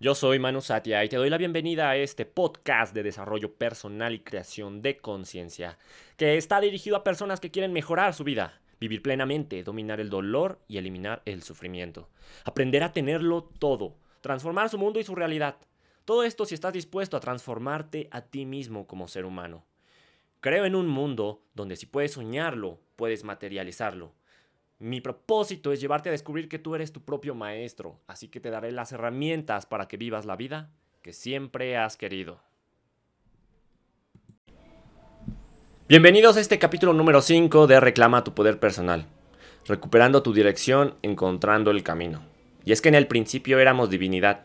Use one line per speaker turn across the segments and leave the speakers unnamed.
Yo soy Manu Satya y te doy la bienvenida a este podcast de desarrollo personal y creación de conciencia, que está dirigido a personas que quieren mejorar su vida, vivir plenamente, dominar el dolor y eliminar el sufrimiento, aprender a tenerlo todo, transformar su mundo y su realidad. Todo esto si estás dispuesto a transformarte a ti mismo como ser humano. Creo en un mundo donde si puedes soñarlo, puedes materializarlo. Mi propósito es llevarte a descubrir que tú eres tu propio maestro, así que te daré las herramientas para que vivas la vida que siempre has querido. Bienvenidos a este capítulo número 5 de Reclama tu poder personal, recuperando tu dirección, encontrando el camino. Y es que en el principio éramos divinidad.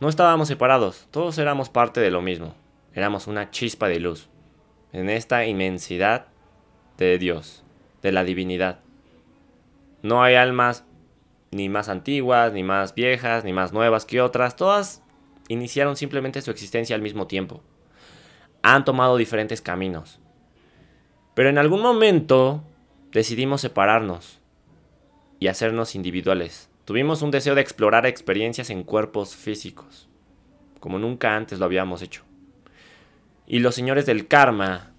No estábamos separados, todos éramos parte de lo mismo, éramos una chispa de luz, en esta inmensidad de Dios, de la divinidad. No hay almas ni más antiguas, ni más viejas, ni más nuevas que otras. Todas iniciaron simplemente su existencia al mismo tiempo. Han tomado diferentes caminos. Pero en algún momento decidimos separarnos y hacernos individuales. Tuvimos un deseo de explorar experiencias en cuerpos físicos, como nunca antes lo habíamos hecho. Y los señores del karma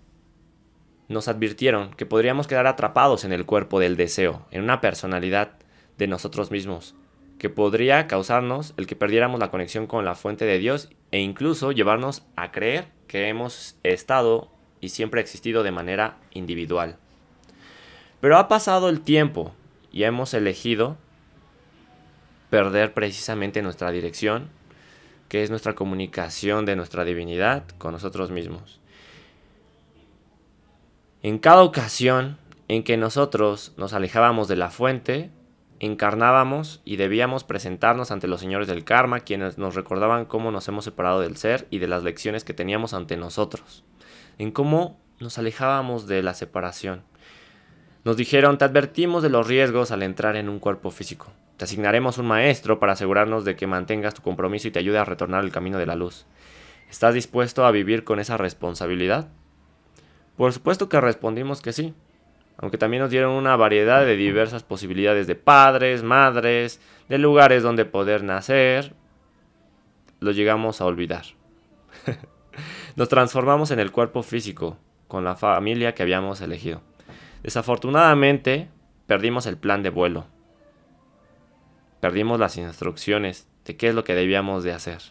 nos advirtieron que podríamos quedar atrapados en el cuerpo del deseo, en una personalidad de nosotros mismos, que podría causarnos el que perdiéramos la conexión con la fuente de Dios e incluso llevarnos a creer que hemos estado y siempre existido de manera individual. Pero ha pasado el tiempo y hemos elegido perder precisamente nuestra dirección, que es nuestra comunicación de nuestra divinidad con nosotros mismos. En cada ocasión en que nosotros nos alejábamos de la fuente, encarnábamos y debíamos presentarnos ante los señores del karma, quienes nos recordaban cómo nos hemos separado del ser y de las lecciones que teníamos ante nosotros, en cómo nos alejábamos de la separación. Nos dijeron, te advertimos de los riesgos al entrar en un cuerpo físico. Te asignaremos un maestro para asegurarnos de que mantengas tu compromiso y te ayude a retornar al camino de la luz. ¿Estás dispuesto a vivir con esa responsabilidad? Por supuesto que respondimos que sí, aunque también nos dieron una variedad de diversas posibilidades de padres, madres, de lugares donde poder nacer, lo llegamos a olvidar. nos transformamos en el cuerpo físico, con la familia que habíamos elegido. Desafortunadamente, perdimos el plan de vuelo. Perdimos las instrucciones de qué es lo que debíamos de hacer.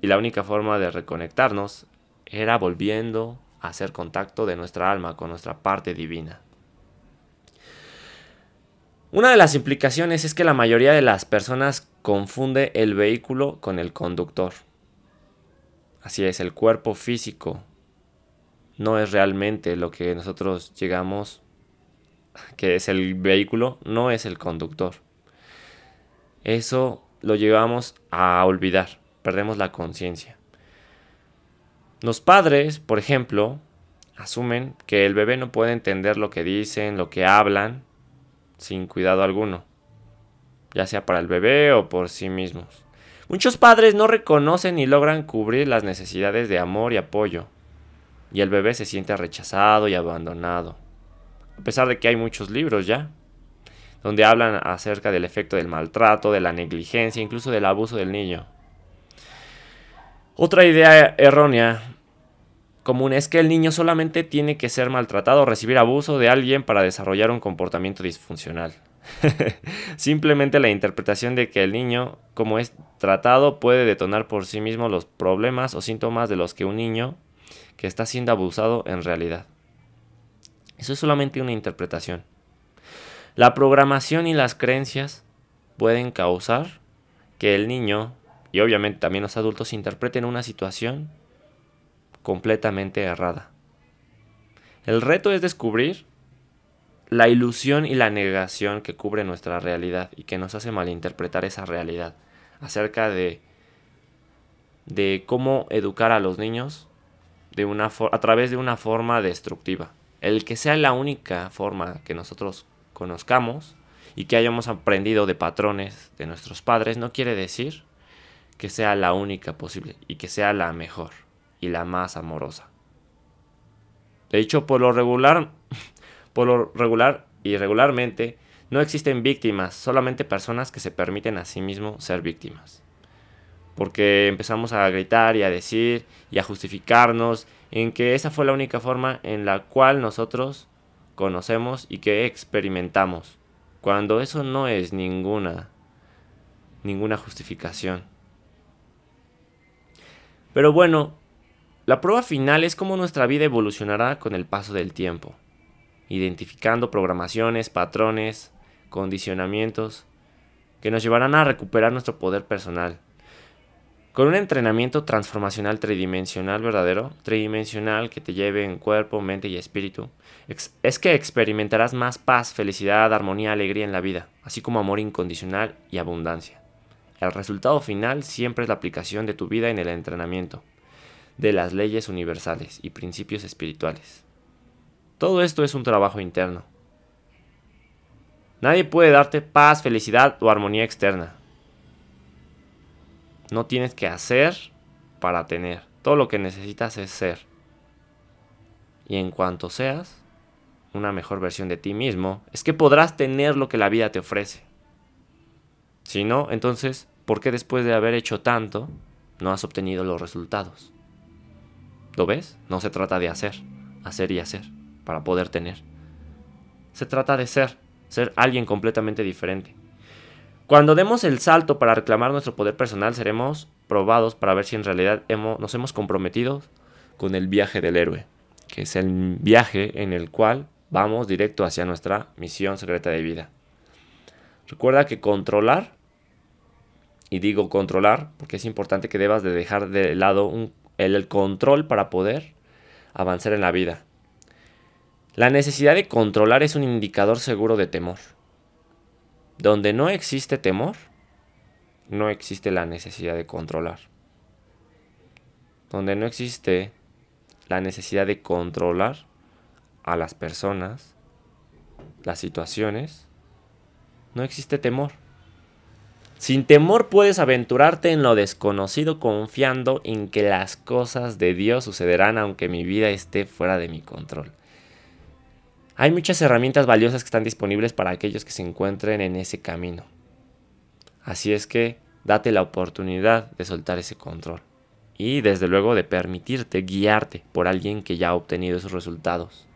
Y la única forma de reconectarnos era volviendo hacer contacto de nuestra alma con nuestra parte divina. Una de las implicaciones es que la mayoría de las personas confunde el vehículo con el conductor. Así es, el cuerpo físico no es realmente lo que nosotros llegamos, que es el vehículo, no es el conductor. Eso lo llevamos a olvidar, perdemos la conciencia. Los padres, por ejemplo, asumen que el bebé no puede entender lo que dicen, lo que hablan, sin cuidado alguno, ya sea para el bebé o por sí mismos. Muchos padres no reconocen ni logran cubrir las necesidades de amor y apoyo, y el bebé se siente rechazado y abandonado, a pesar de que hay muchos libros ya, donde hablan acerca del efecto del maltrato, de la negligencia, incluso del abuso del niño. Otra idea errónea común es que el niño solamente tiene que ser maltratado o recibir abuso de alguien para desarrollar un comportamiento disfuncional. Simplemente la interpretación de que el niño, como es tratado, puede detonar por sí mismo los problemas o síntomas de los que un niño que está siendo abusado en realidad. Eso es solamente una interpretación. La programación y las creencias pueden causar que el niño, y obviamente también los adultos, interpreten una situación completamente errada. El reto es descubrir la ilusión y la negación que cubre nuestra realidad y que nos hace malinterpretar esa realidad acerca de, de cómo educar a los niños de una a través de una forma destructiva. El que sea la única forma que nosotros conozcamos y que hayamos aprendido de patrones de nuestros padres no quiere decir que sea la única posible y que sea la mejor y la más amorosa. De hecho, por lo regular, por lo regular y regularmente, No existen víctimas, solamente personas que se permiten a sí mismos ser víctimas. Porque empezamos a gritar y a decir y a justificarnos en que esa fue la única forma en la cual nosotros conocemos y que experimentamos, cuando eso no es ninguna ninguna justificación. Pero bueno, la prueba final es cómo nuestra vida evolucionará con el paso del tiempo, identificando programaciones, patrones, condicionamientos que nos llevarán a recuperar nuestro poder personal. Con un entrenamiento transformacional tridimensional verdadero, tridimensional que te lleve en cuerpo, mente y espíritu, es que experimentarás más paz, felicidad, armonía, alegría en la vida, así como amor incondicional y abundancia. El resultado final siempre es la aplicación de tu vida en el entrenamiento de las leyes universales y principios espirituales. Todo esto es un trabajo interno. Nadie puede darte paz, felicidad o armonía externa. No tienes que hacer para tener. Todo lo que necesitas es ser. Y en cuanto seas una mejor versión de ti mismo, es que podrás tener lo que la vida te ofrece. Si no, entonces, ¿por qué después de haber hecho tanto no has obtenido los resultados? ¿Lo ves? No se trata de hacer, hacer y hacer para poder tener. Se trata de ser, ser alguien completamente diferente. Cuando demos el salto para reclamar nuestro poder personal, seremos probados para ver si en realidad hemos, nos hemos comprometido con el viaje del héroe, que es el viaje en el cual vamos directo hacia nuestra misión secreta de vida. Recuerda que controlar, y digo controlar porque es importante que debas de dejar de lado el control para poder avanzar en la vida. La necesidad de controlar es un indicador seguro de temor. Donde no existe temor, no existe la necesidad de controlar. Donde no existe la necesidad de controlar a las personas, las situaciones, no existe temor. Sin temor puedes aventurarte en lo desconocido confiando en que las cosas de Dios sucederán aunque mi vida esté fuera de mi control. Hay muchas herramientas valiosas que están disponibles para aquellos que se encuentren en ese camino. Así es que date la oportunidad de soltar ese control y desde luego de permitirte guiarte por alguien que ya ha obtenido esos resultados.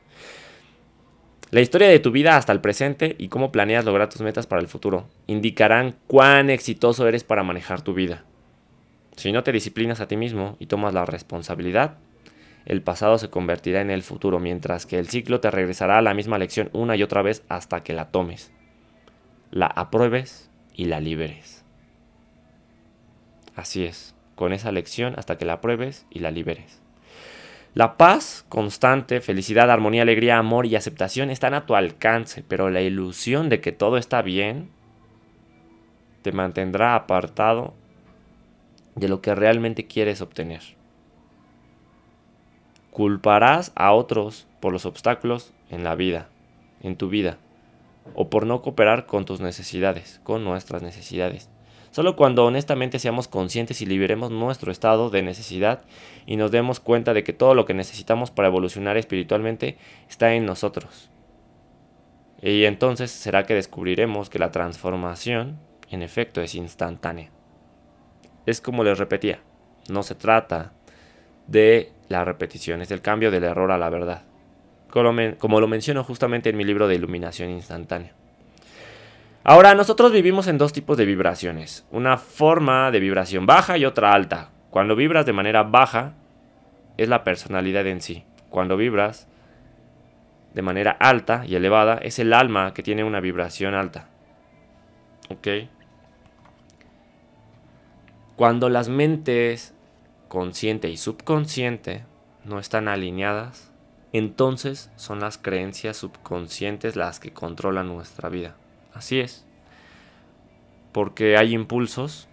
La historia de tu vida hasta el presente y cómo planeas lograr tus metas para el futuro indicarán cuán exitoso eres para manejar tu vida. Si no te disciplinas a ti mismo y tomas la responsabilidad, el pasado se convertirá en el futuro, mientras que el ciclo te regresará a la misma lección una y otra vez hasta que la tomes, la apruebes y la liberes. Así es, con esa lección hasta que la apruebes y la liberes. La paz constante, felicidad, armonía, alegría, amor y aceptación están a tu alcance, pero la ilusión de que todo está bien te mantendrá apartado de lo que realmente quieres obtener. Culparás a otros por los obstáculos en la vida, en tu vida, o por no cooperar con tus necesidades, con nuestras necesidades. Solo cuando honestamente seamos conscientes y liberemos nuestro estado de necesidad y nos demos cuenta de que todo lo que necesitamos para evolucionar espiritualmente está en nosotros. Y entonces será que descubriremos que la transformación, en efecto, es instantánea. Es como les repetía, no se trata de la repetición, es el cambio del error a la verdad. Como, lo menciono justamente en mi libro de Iluminación Instantánea. Ahora, nosotros vivimos en dos tipos de vibraciones. Una forma de vibración baja y otra alta. Cuando vibras de manera baja, es la personalidad en sí. Cuando vibras de manera alta y elevada, es el alma que tiene una vibración alta. ¿Ok? Cuando las mentes consciente y subconsciente no están alineadas, entonces son las creencias subconscientes las que controlan nuestra vida. Así es. Porque hay impulsos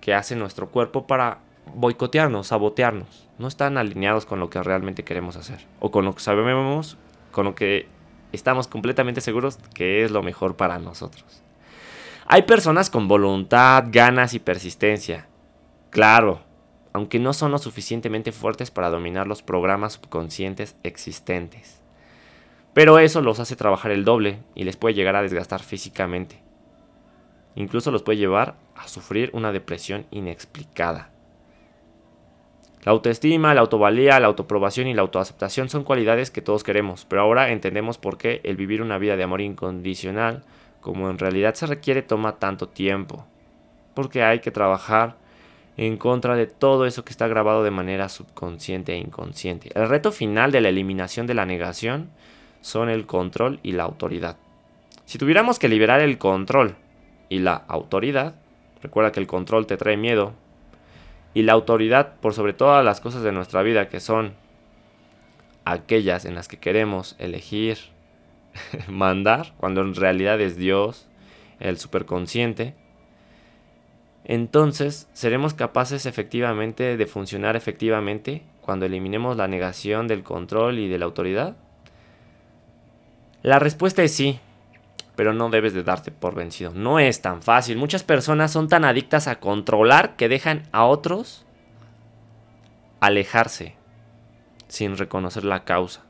que hace nuestro cuerpo para boicotearnos, sabotearnos. No están alineados con lo que realmente queremos hacer. O con lo que sabemos, con lo que estamos completamente seguros que es lo mejor para nosotros. Hay personas con voluntad, ganas y persistencia. Claro, aunque no son lo suficientemente fuertes para dominar los programas subconscientes existentes. Pero eso los hace trabajar el doble y les puede llegar a desgastar físicamente. Incluso los puede llevar a sufrir una depresión inexplicada. La autoestima, la autovalía, la autoprobación y la autoaceptación son cualidades que todos queremos, pero ahora entendemos por qué el vivir una vida de amor incondicional, como en realidad se requiere, toma tanto tiempo. Porque hay que trabajar en contra de todo eso que está grabado de manera subconsciente e inconsciente. El reto final de la eliminación de la negación son el control y la autoridad. Si tuviéramos que liberar el control y la autoridad, recuerda que el control te trae miedo, y la autoridad por sobre todas las cosas de nuestra vida que son aquellas en las que queremos elegir, mandar, cuando en realidad es Dios, el superconsciente, entonces seremos capaces efectivamente de funcionar efectivamente cuando eliminemos la negación del control y de la autoridad. La respuesta es sí, pero no debes de darte por vencido. No es tan fácil. Muchas personas son tan adictas a controlar que dejan a otros alejarse sin reconocer la causa.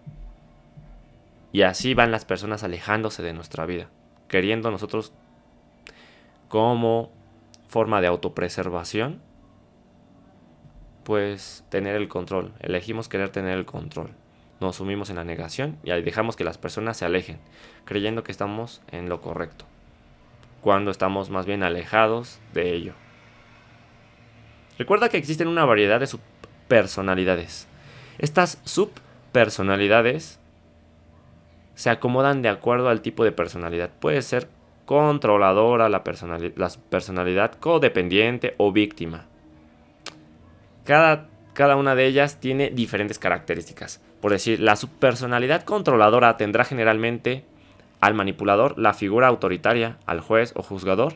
Y así van las personas alejándose de nuestra vida, queriendo nosotros como forma de autopreservación, pues tener el control. Elegimos querer tener el control nos sumimos en la negación y ahí dejamos que las personas se alejen, creyendo que estamos en lo correcto, cuando estamos más bien alejados de ello. Recuerda que existen una variedad de subpersonalidades. Estas subpersonalidades se acomodan de acuerdo al tipo de personalidad. Puede ser controladora, la, la personalidad codependiente o víctima. Cada, cada una de ellas tiene diferentes características. Por decir, la subpersonalidad controladora tendrá generalmente al manipulador, la figura autoritaria, al juez o juzgador,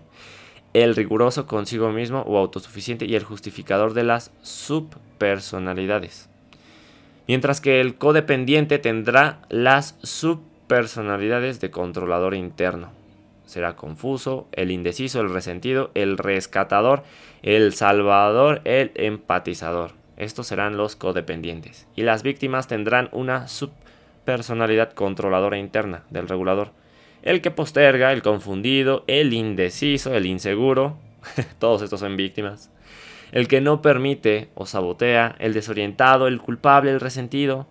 el riguroso consigo mismo o autosuficiente y el justificador de las subpersonalidades. Mientras que el codependiente tendrá las subpersonalidades de controlador interno. Será confuso, el indeciso, el resentido, el rescatador, el salvador, el empatizador. Estos serán los codependientes. Y las víctimas tendrán una subpersonalidad controladora interna del regulador. El que posterga, el confundido, el indeciso, el inseguro. Todos estos son víctimas. El que no permite o sabotea, el desorientado, el culpable, el resentido.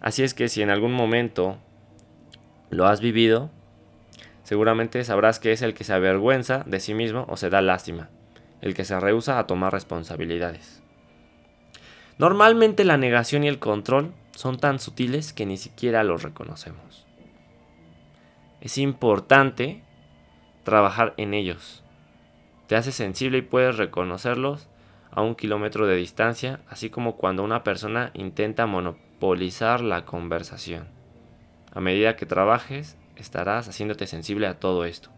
Así es que si en algún momento lo has vivido, seguramente sabrás que es el que se avergüenza de sí mismo o se da lástima, el que se rehúsa a tomar responsabilidades. Normalmente la negación y el control son tan sutiles que ni siquiera los reconocemos. Es importante trabajar en ellos. Te hace sensible y puedes reconocerlos a un kilómetro de distancia, así como cuando una persona intenta monopolizar la conversación. A medida que trabajes, estarás haciéndote sensible a todo esto.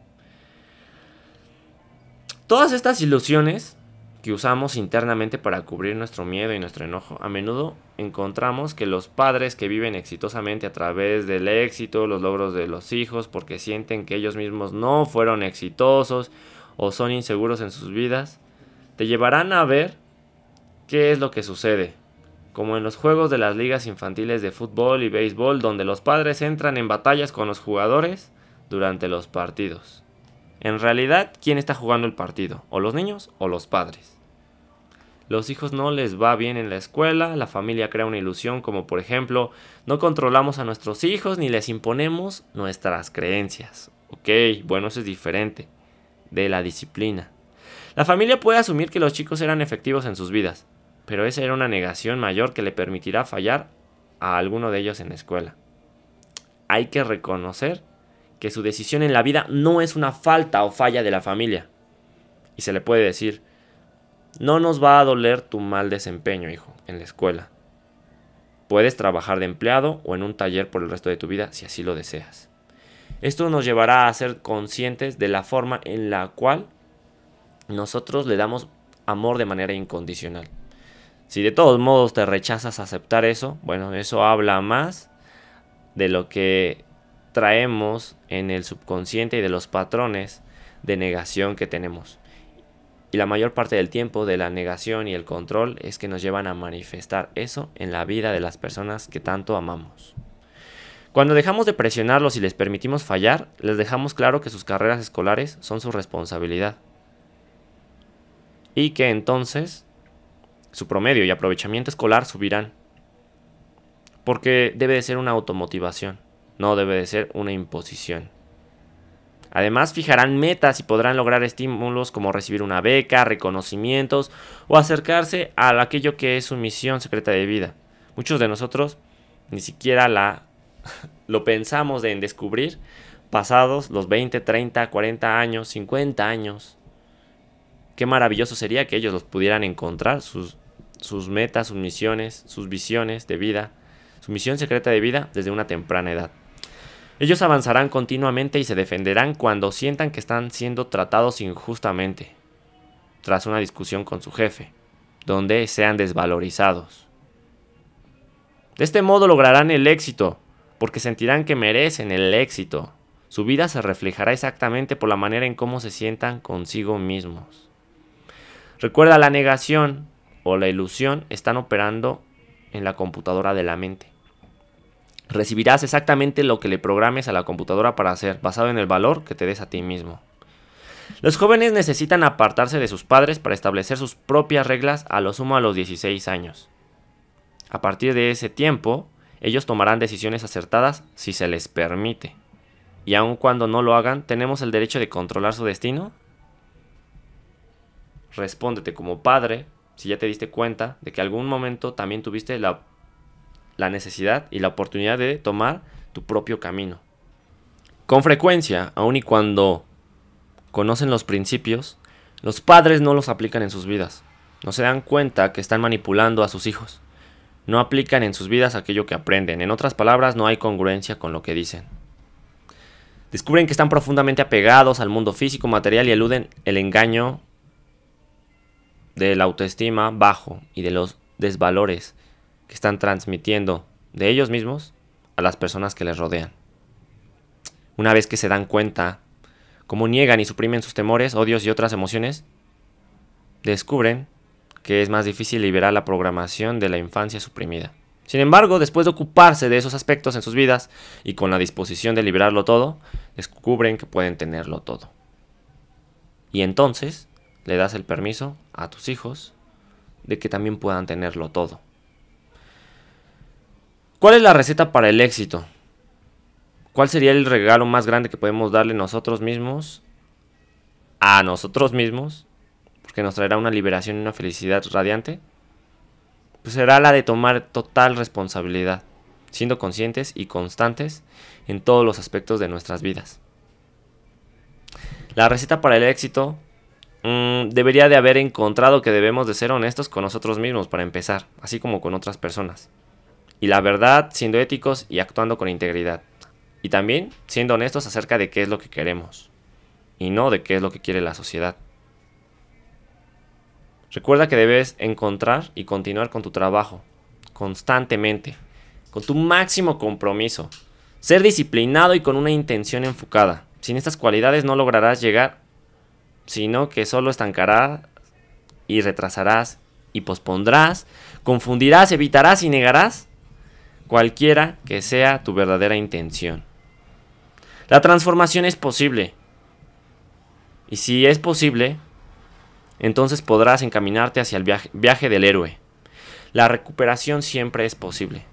Todas estas ilusiones que usamos internamente para cubrir nuestro miedo y nuestro enojo. A menudo encontramos que los padres que viven exitosamente a través del éxito, los logros de los hijos, porque sienten que ellos mismos no fueron exitosos o son inseguros en sus vidas, te llevarán a ver qué es lo que sucede. Como en los juegos de las ligas infantiles de fútbol y béisbol, donde los padres entran en batallas con los jugadores durante los partidos. En realidad, ¿quién está jugando el partido? ¿O los niños o los padres? Los hijos no les va bien en la escuela, la familia crea una ilusión como por ejemplo, no controlamos a nuestros hijos ni les imponemos nuestras creencias. Ok, bueno, eso es diferente de la disciplina. La familia puede asumir que los chicos eran efectivos en sus vidas, pero esa era una negación mayor que le permitirá fallar a alguno de ellos en la escuela. Hay que reconocer que su decisión en la vida no es una falta o falla de la familia. Y se le puede decir, no nos va a doler tu mal desempeño, hijo, en la escuela. Puedes trabajar de empleado o en un taller por el resto de tu vida si así lo deseas. Esto nos llevará a ser conscientes de la forma en la cual nosotros le damos amor de manera incondicional. Si de todos modos te rechazas aceptar eso, bueno, eso habla más de lo que traemos en el subconsciente y de los patrones de negación que tenemos. Y la mayor parte del tiempo de la negación y el control es que nos llevan a manifestar eso en la vida de las personas que tanto amamos. Cuando dejamos de presionarlos y les permitimos fallar, les dejamos claro que sus carreras escolares son su responsabilidad. Y que entonces su promedio y aprovechamiento escolar subirán. Porque debe de ser una automotivación, no debe de ser una imposición. Además, fijarán metas y podrán lograr estímulos como recibir una beca, reconocimientos o acercarse a aquello que es su misión secreta de vida. Muchos de nosotros ni siquiera la lo pensamos en descubrir pasados los 20, 30, 40 años, 50 años. Qué maravilloso sería que ellos los pudieran encontrar, sus, sus metas, sus misiones, sus visiones de vida, su misión secreta de vida desde una temprana edad. Ellos avanzarán continuamente y se defenderán cuando sientan que están siendo tratados injustamente, tras una discusión con su jefe, donde sean desvalorizados. De este modo lograrán el éxito, porque sentirán que merecen el éxito. Su vida se reflejará exactamente por la manera en cómo se sientan consigo mismos. Recuerda, la negación o la ilusión están operando en la computadora de la mente recibirás exactamente lo que le programes a la computadora para hacer, basado en el valor que te des a ti mismo. Los jóvenes necesitan apartarse de sus padres para establecer sus propias reglas a lo sumo a los 16 años. A partir de ese tiempo, ellos tomarán decisiones acertadas si se les permite. Y aun cuando no lo hagan, ¿tenemos el derecho de controlar su destino? Respóndete como padre si ya te diste cuenta de que algún momento también tuviste la la necesidad y la oportunidad de tomar tu propio camino. Con frecuencia, aun y cuando conocen los principios, los padres no los aplican en sus vidas. No se dan cuenta que están manipulando a sus hijos. No aplican en sus vidas aquello que aprenden. En otras palabras, no hay congruencia con lo que dicen. Descubren que están profundamente apegados al mundo físico, material y eluden el engaño de la autoestima bajo y de los desvalores que están transmitiendo de ellos mismos a las personas que les rodean. Una vez que se dan cuenta cómo niegan y suprimen sus temores, odios y otras emociones, descubren que es más difícil liberar la programación de la infancia suprimida. Sin embargo, después de ocuparse de esos aspectos en sus vidas y con la disposición de liberarlo todo, descubren que pueden tenerlo todo. Y entonces le das el permiso a tus hijos de que también puedan tenerlo todo. ¿Cuál es la receta para el éxito? ¿Cuál sería el regalo más grande que podemos darle nosotros mismos a nosotros mismos? Porque nos traerá una liberación y una felicidad radiante. Pues será la de tomar total responsabilidad, siendo conscientes y constantes en todos los aspectos de nuestras vidas. La receta para el éxito mm, debería de haber encontrado que debemos de ser honestos con nosotros mismos para empezar, así como con otras personas y la verdad siendo éticos y actuando con integridad. Y también siendo honestos acerca de qué es lo que queremos y no de qué es lo que quiere la sociedad. Recuerda que debes encontrar y continuar con tu trabajo constantemente, con tu máximo compromiso, ser disciplinado y con una intención enfocada. Sin estas cualidades no lograrás llegar, sino que solo estancarás y retrasarás y pospondrás, confundirás, evitarás y negarás cualquiera que sea tu verdadera intención. La transformación es posible. Y si es posible, entonces podrás encaminarte hacia el viaje, del héroe. La recuperación siempre es posible.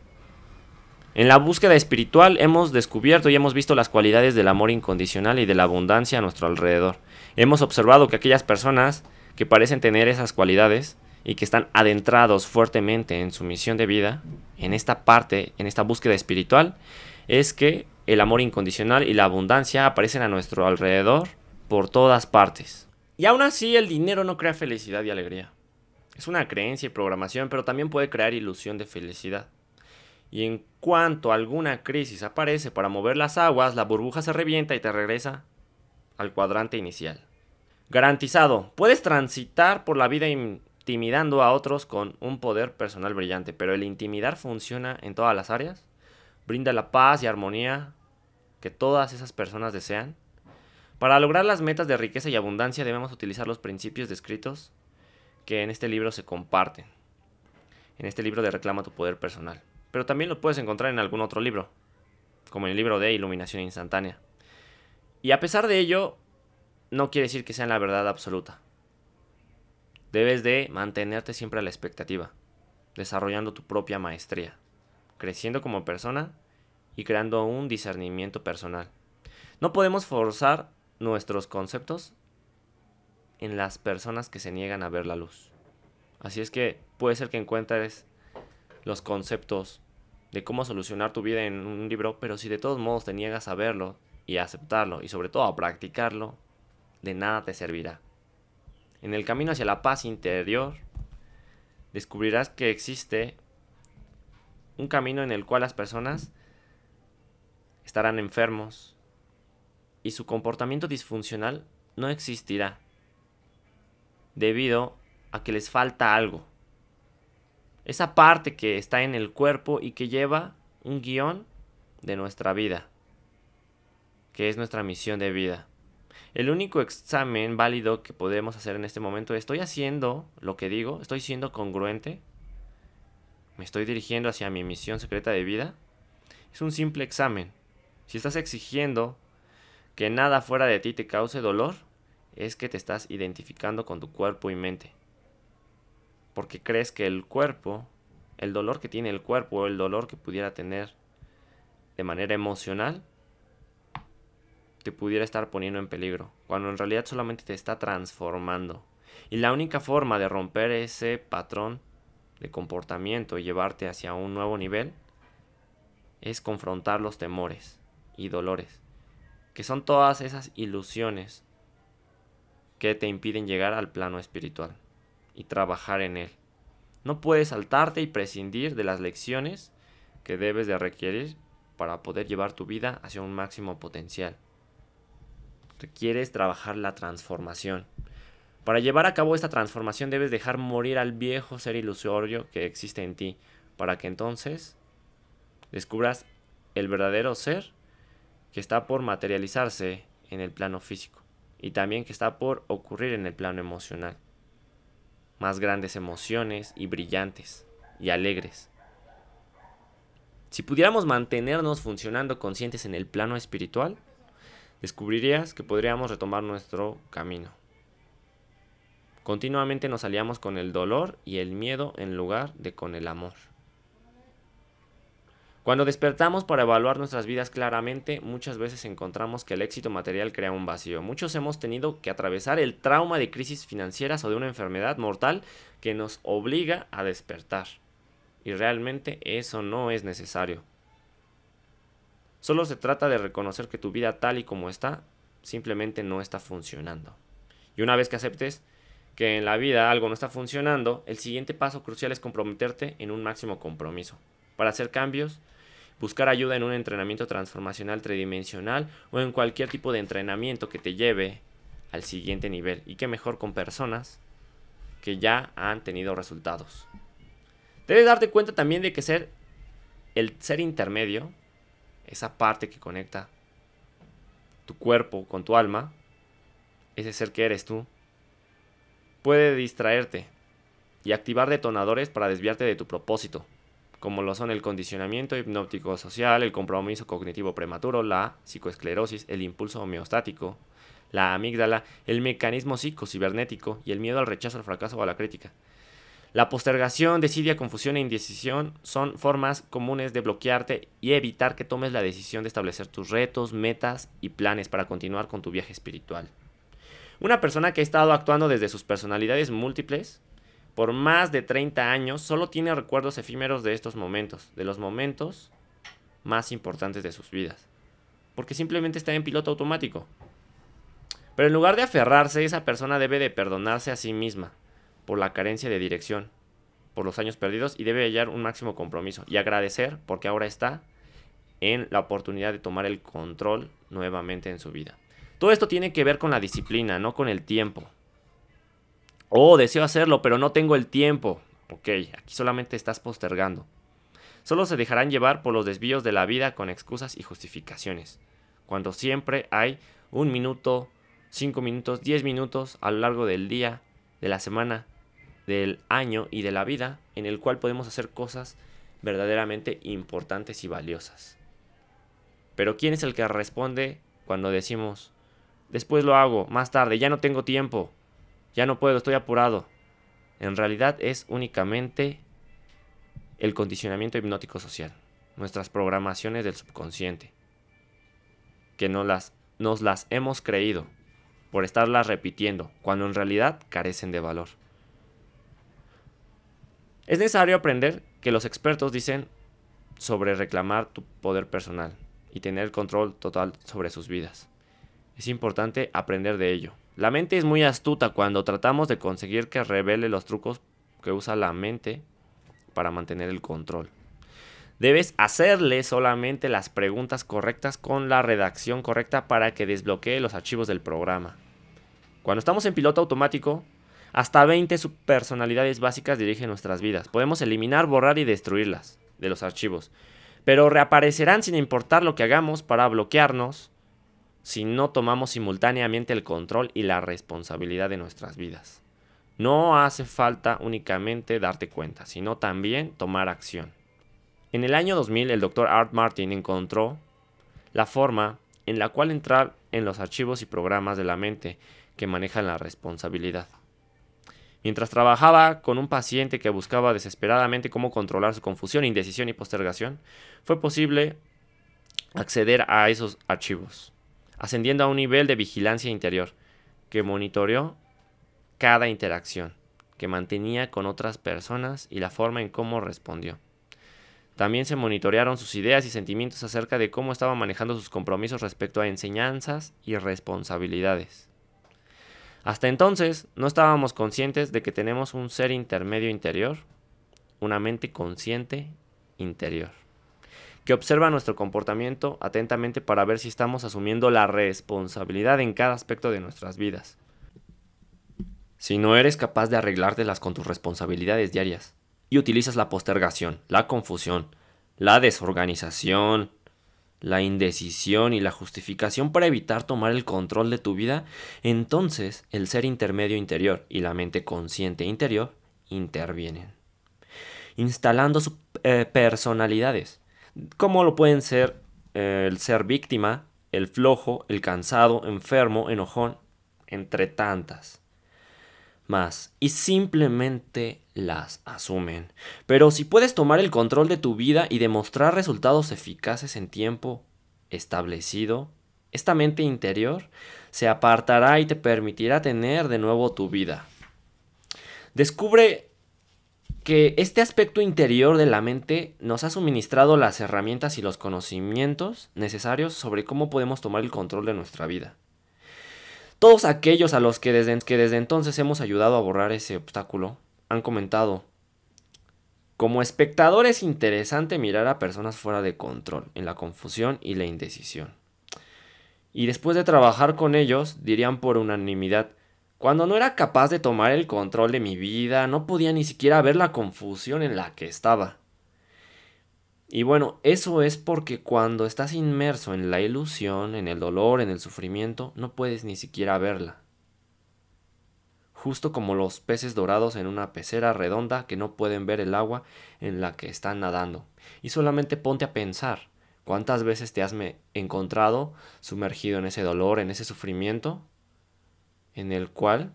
En la búsqueda espiritual hemos descubierto y hemos visto las cualidades del amor incondicional y de la abundancia a nuestro alrededor. Hemos observado que aquellas personas que parecen tener esas cualidades y que están adentrados fuertemente en su misión de vida, en esta parte, en esta búsqueda espiritual, es que el amor incondicional y la abundancia aparecen a nuestro alrededor por todas partes. Y aún así el dinero no crea felicidad y alegría. Es una creencia y programación, pero también puede crear ilusión de felicidad. Y en cuanto alguna crisis aparece para mover las aguas, la burbuja se revienta y te regresa al cuadrante inicial. Garantizado, puedes transitar por la vida intimidando a otros con un poder personal brillante, pero el intimidar funciona en todas las áreas, brinda la paz y armonía que todas esas personas desean. Para lograr las metas de riqueza y abundancia debemos utilizar los principios descritos que en este libro se comparten, en este libro de Reclama tu poder personal, pero también lo puedes encontrar en algún otro libro. como en el libro de Iluminación Instantánea. Y a pesar de ello, no quiere decir que sea la verdad absoluta. Debes de mantenerte siempre a la expectativa, desarrollando tu propia maestría, creciendo como persona y creando un discernimiento personal. No podemos forzar nuestros conceptos en las personas que se niegan a ver la luz. Así es que puede ser que encuentres los conceptos de cómo solucionar tu vida en un libro, pero si de todos modos te niegas a verlo y a aceptarlo y sobre todo a practicarlo, de nada te servirá. En el camino hacia la paz interior, descubrirás que existe un camino en el cual las personas estarán enfermos y su comportamiento disfuncional no existirá debido a que les falta algo. Esa parte que está en el cuerpo y que lleva un guion de nuestra vida, que es nuestra misión de vida. El único examen válido que podemos hacer en este momento es, ¿estoy haciendo lo que digo? ¿Estoy siendo congruente? ¿Me estoy dirigiendo hacia mi misión secreta de vida? Es un simple examen. Si estás exigiendo que nada fuera de ti te cause dolor, es que te estás identificando con tu cuerpo y mente. Porque crees que el cuerpo, el dolor que tiene el cuerpo, el dolor que pudiera tener de manera emocional, te pudiera estar poniendo en peligro, cuando en realidad solamente te está transformando. Y la única forma de romper ese patrón de comportamiento y llevarte hacia un nuevo nivel es confrontar los temores y dolores, que son todas esas ilusiones que te impiden llegar al plano espiritual y trabajar en él. No puedes saltarte y prescindir de las lecciones que debes de requerir para poder llevar tu vida hacia un máximo potencial. Requieres trabajar la transformación. Para llevar a cabo esta transformación debes dejar morir al viejo ser ilusorio que existe en ti, para que entonces descubras el verdadero ser que está por materializarse en el plano físico y también que está por ocurrir en el plano emocional. Más grandes emociones y brillantes y alegres. Si pudiéramos mantenernos funcionando conscientes en el plano espiritual, descubrirías que podríamos retomar nuestro camino. Continuamente nos aliamos con el dolor y el miedo en lugar de con el amor. Cuando despertamos para evaluar nuestras vidas claramente, muchas veces encontramos que el éxito material crea un vacío. Muchos hemos tenido que atravesar el trauma de crisis financieras o de una enfermedad mortal que nos obliga a despertar. Y realmente eso no es necesario. Solo se trata de reconocer que tu vida tal y como está simplemente no está funcionando. Y una vez que aceptes que en la vida algo no está funcionando, el siguiente paso crucial es comprometerte en un máximo compromiso. Para hacer cambios, buscar ayuda en un entrenamiento transformacional tridimensional o en cualquier tipo de entrenamiento que te lleve al siguiente nivel. Y qué mejor con personas que ya han tenido resultados. Debes darte cuenta también de que ser el ser intermedio, esa parte que conecta tu cuerpo con tu alma, ese ser que eres tú, puede distraerte y activar detonadores para desviarte de tu propósito como lo son el condicionamiento hipnótico social, el compromiso cognitivo prematuro, la psicoesclerosis, el impulso homeostático, la amígdala, el mecanismo psicocibernético y el miedo al rechazo, al fracaso o a la crítica. La postergación, desidia, confusión e indecisión son formas comunes de bloquearte y evitar que tomes la decisión de establecer tus retos, metas y planes para continuar con tu viaje espiritual. Una persona que ha estado actuando desde sus personalidades múltiples por más de 30 años, solo tiene recuerdos efímeros de estos momentos, de los momentos más importantes de sus vidas. Porque simplemente está en piloto automático. Pero en lugar de aferrarse, esa persona debe de perdonarse a sí misma por la carencia de dirección, por los años perdidos y debe hallar un máximo compromiso y agradecer porque ahora está en la oportunidad de tomar el control nuevamente en su vida. Todo esto tiene que ver con la disciplina, no con el tiempo. Oh, deseo hacerlo, pero no tengo el tiempo. Ok, aquí solamente estás postergando. Solo se dejarán llevar por los desvíos de la vida con excusas y justificaciones. Cuando siempre hay un minuto, cinco minutos, diez minutos a lo largo del día, de la semana, del año y de la vida en el cual podemos hacer cosas verdaderamente importantes y valiosas. Pero ¿quién es el que responde cuando decimos, después lo hago, más tarde, ya no tengo tiempo, ya no puedo, estoy apurado? En realidad es únicamente el condicionamiento hipnótico social, nuestras programaciones del subconsciente, que no las, nos las hemos creído por estarlas repitiendo, cuando en realidad carecen de valor. Es necesario aprender que los expertos dicen sobre reclamar tu poder personal y tener control total sobre sus vidas. Es importante aprender de ello. La mente es muy astuta cuando tratamos de conseguir que revele los trucos que usa la mente para mantener el control. Debes hacerle solamente las preguntas correctas con la redacción correcta para que desbloquee los archivos del programa. Cuando estamos en piloto automático, hasta 20 subpersonalidades básicas dirigen nuestras vidas. Podemos eliminar, borrar y destruirlas de los archivos, pero reaparecerán sin importar lo que hagamos para bloquearnos si no tomamos simultáneamente el control y la responsabilidad de nuestras vidas. No hace falta únicamente darte cuenta, sino también tomar acción. En el año 2000, el Dr. Art Martin encontró la forma en la cual entrar en los archivos y programas de la mente que manejan la responsabilidad. Mientras trabajaba con un paciente que buscaba desesperadamente cómo controlar su confusión, indecisión y postergación, fue posible acceder a esos archivos, ascendiendo a un nivel de vigilancia interior que monitoreó cada interacción que mantenía con otras personas y la forma en cómo respondió. También se monitorearon sus ideas y sentimientos acerca de cómo estaba manejando sus compromisos respecto a enseñanzas y responsabilidades. Hasta entonces no estábamos conscientes de que tenemos un ser intermedio interior, una mente consciente interior, que observa nuestro comportamiento atentamente para ver si estamos asumiendo la responsabilidad en cada aspecto de nuestras vidas. Si no eres capaz de arreglártelas con tus responsabilidades diarias y utilizas la postergación, la confusión, la desorganización, la indecisión y la justificación para evitar tomar el control de tu vida, entonces el ser intermedio interior y la mente consciente interior intervienen, instalando sus eh, personalidades, como lo pueden ser eh, el ser víctima, el flojo, el cansado, enfermo, enojón, entre tantas. Más y simplemente las asumen. Pero si puedes tomar el control de tu vida y demostrar resultados eficaces en tiempo establecido, esta mente interior se apartará y te permitirá tener de nuevo tu vida. Descubre que este aspecto interior de la mente nos ha suministrado las herramientas y los conocimientos necesarios sobre cómo podemos tomar el control de nuestra vida. Todos aquellos a los que desde, que desde entonces hemos ayudado a borrar ese obstáculo han comentado, como espectador es interesante mirar a personas fuera de control, en la confusión y la indecisión. Y después de trabajar con ellos, dirían por unanimidad, cuando no era capaz de tomar el control de mi vida, no podía ni siquiera ver la confusión en la que estaba. Y bueno, eso es porque cuando estás inmerso en la ilusión, en el dolor, en el sufrimiento, no puedes ni siquiera verla. Justo como los peces dorados en una pecera redonda que no pueden ver el agua en la que están nadando. Y solamente ponte a pensar, ¿cuántas veces te has encontrado sumergido en ese dolor, en ese sufrimiento, en el cual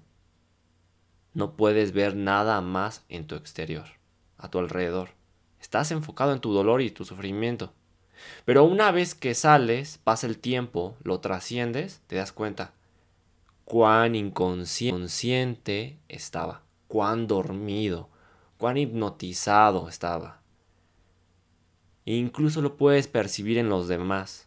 no puedes ver nada más en tu exterior, a tu alrededor? Estás enfocado en tu dolor y tu sufrimiento. Pero una vez que sales, pasa el tiempo, lo trasciendes, te das cuenta cuán inconsciente estaba, cuán dormido, cuán hipnotizado estaba. E incluso lo puedes percibir en los demás.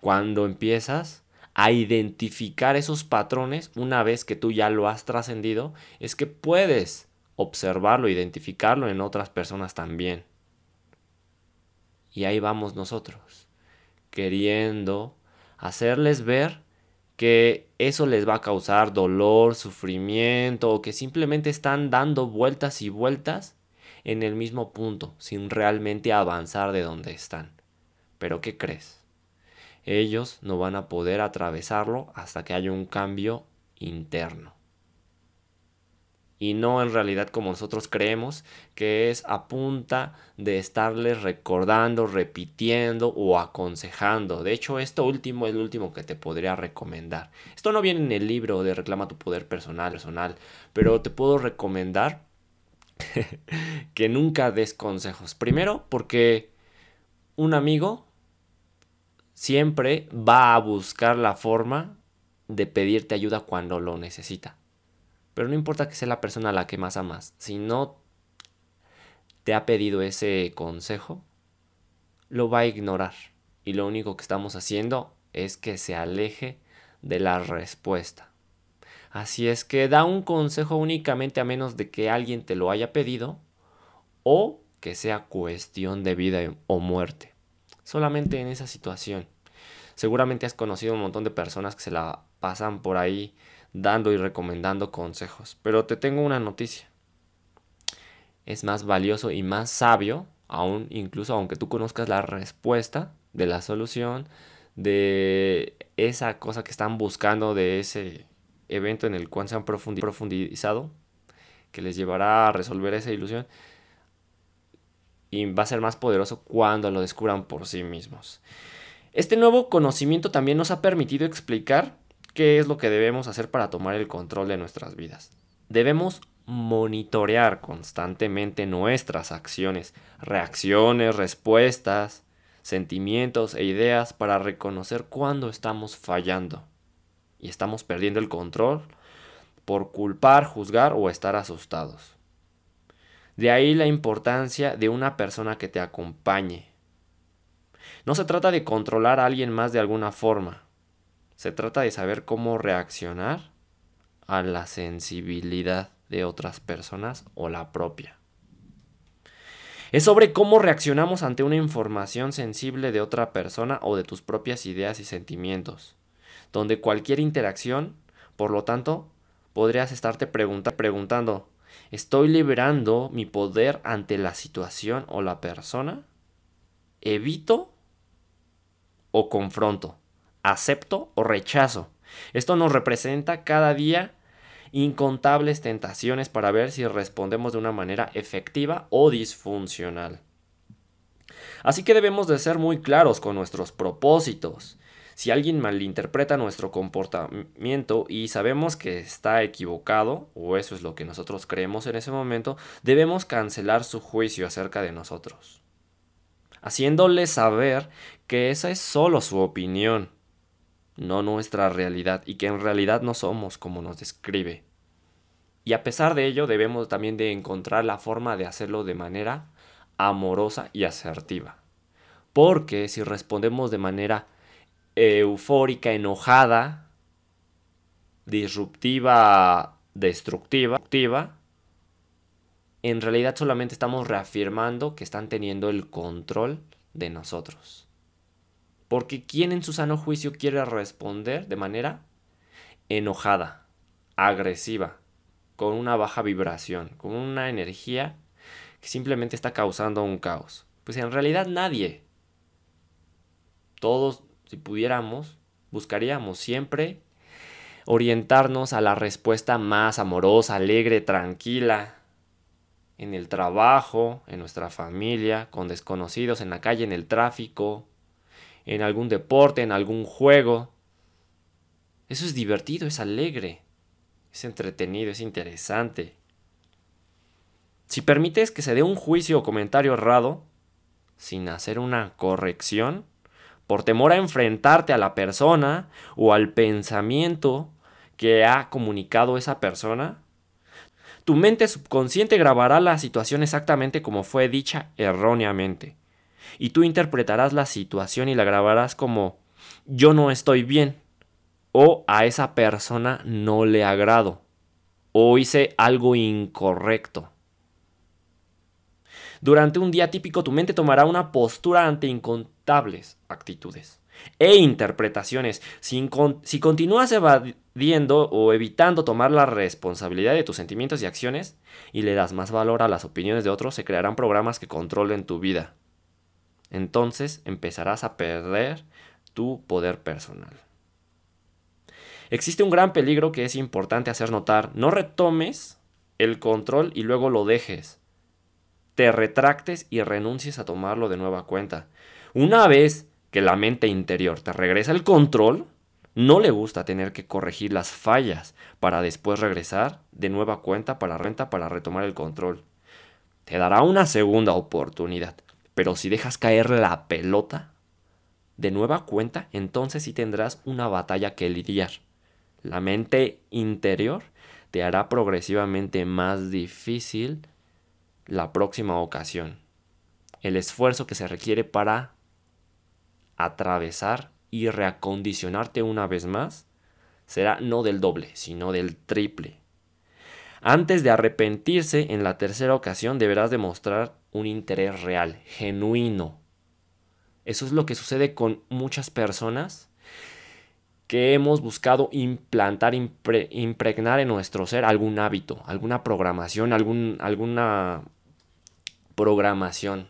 Cuando empiezas a identificar esos patrones, una vez que tú ya lo has trascendido, es que puedes observarlo, identificarlo en otras personas también. Y ahí vamos nosotros, queriendo hacerles ver que eso les va a causar dolor, sufrimiento o que simplemente están dando vueltas y vueltas en el mismo punto sin realmente avanzar de donde están. Pero ¿qué crees? Ellos no van a poder atravesarlo hasta que haya un cambio interno. Y no en realidad como nosotros creemos, que es a punta de estarles recordando, repitiendo o aconsejando. De hecho, esto último es lo último que te podría recomendar. Esto no viene en el libro de Reclama tu poder personal, personal, pero te puedo recomendar que nunca des consejos. Primero, porque un amigo siempre va a buscar la forma de pedirte ayuda cuando lo necesita. Pero no importa que sea la persona a la que más amas, si no te ha pedido ese consejo, lo va a ignorar. Y lo único que estamos haciendo es que se aleje de la respuesta. Así es que da un consejo únicamente a menos de que alguien te lo haya pedido o que sea cuestión de vida o muerte. Solamente en esa situación. Seguramente has conocido un montón de personas que se la pasan por ahí dando y recomendando consejos. Pero te tengo una noticia. Es más valioso y más sabio, aún incluso aunque tú conozcas la respuesta de la solución, de esa cosa que están buscando, de ese evento en el cual se han profundizado, que les llevará a resolver esa ilusión. Y va a ser más poderoso cuando lo descubran por sí mismos. Este nuevo conocimiento también nos ha permitido explicar ¿Qué es lo que debemos hacer para tomar el control de nuestras vidas? Debemos monitorear constantemente nuestras acciones, reacciones, respuestas, sentimientos e ideas para reconocer cuándo estamos fallando y estamos perdiendo el control por culpar, juzgar o estar asustados. De ahí la importancia de una persona que te acompañe. No se trata de controlar a alguien más de alguna forma, se trata de saber cómo reaccionar a la sensibilidad de otras personas o la propia. Es sobre cómo reaccionamos ante una información sensible de otra persona o de tus propias ideas y sentimientos, donde cualquier interacción, por lo tanto, podrías estarte preguntando, ¿estoy liberando mi poder ante la situación o la persona? ¿Evito o confronto? Acepto o rechazo. Esto nos representa cada día incontables tentaciones para ver si respondemos de una manera efectiva o disfuncional. Así que debemos de ser muy claros con nuestros propósitos. Si alguien malinterpreta nuestro comportamiento y sabemos que está equivocado, o eso es lo que nosotros creemos en ese momento, debemos cancelar su juicio acerca de nosotros, haciéndole saber que esa es solo su opinión no nuestra realidad y que en realidad no somos como nos describe. Y a pesar de ello debemos también de encontrar la forma de hacerlo de manera amorosa y asertiva. Porque si respondemos de manera eufórica, enojada, disruptiva, destructiva, en realidad solamente estamos reafirmando que están teniendo el control de nosotros. Porque ¿quién en su sano juicio quiere responder de manera enojada, agresiva, con una baja vibración, con una energía que simplemente está causando un caos? Pues en realidad nadie. Todos, si pudiéramos, buscaríamos siempre orientarnos a la respuesta más amorosa, alegre, tranquila, en el trabajo, en nuestra familia, con desconocidos, en la calle, en el tráfico, en algún deporte, en algún juego. Eso es divertido, es alegre, es entretenido, es interesante. Si permites que se dé un juicio o comentario errado, sin hacer una corrección, por temor a enfrentarte a la persona o al pensamiento que ha comunicado esa persona, tu mente subconsciente grabará la situación exactamente como fue dicha erróneamente y tú interpretarás la situación y la grabarás como yo no estoy bien o a esa persona no le agrado o hice algo incorrecto. Durante un día típico tu mente tomará una postura ante incontables actitudes e interpretaciones. Si, continúas evadiendo o evitando tomar la responsabilidad de tus sentimientos y acciones y le das más valor a las opiniones de otros, se crearán programas que controlen tu vida entonces empezarás a perder tu poder personal. Existe un gran peligro que es importante hacer notar. No retomes el control y luego lo dejes. Te retractes y renuncies a tomarlo de nueva cuenta. Una vez que la mente interior te regresa el control, no le gusta tener que corregir las fallas para después regresar de nueva cuenta para renta para retomar el control. Te dará una segunda oportunidad, pero si dejas caer la pelota de nueva cuenta, entonces sí tendrás una batalla que lidiar. La mente interior te hará progresivamente más difícil la próxima ocasión. El esfuerzo que se requiere para atravesar y reacondicionarte una vez más será no del doble, sino del triple. Antes de arrepentirse en la tercera ocasión deberás demostrar un interés real, genuino. Eso es lo que sucede con muchas personas que hemos buscado implantar, impregnar en nuestro ser algún hábito, alguna programación, algún, alguna programación.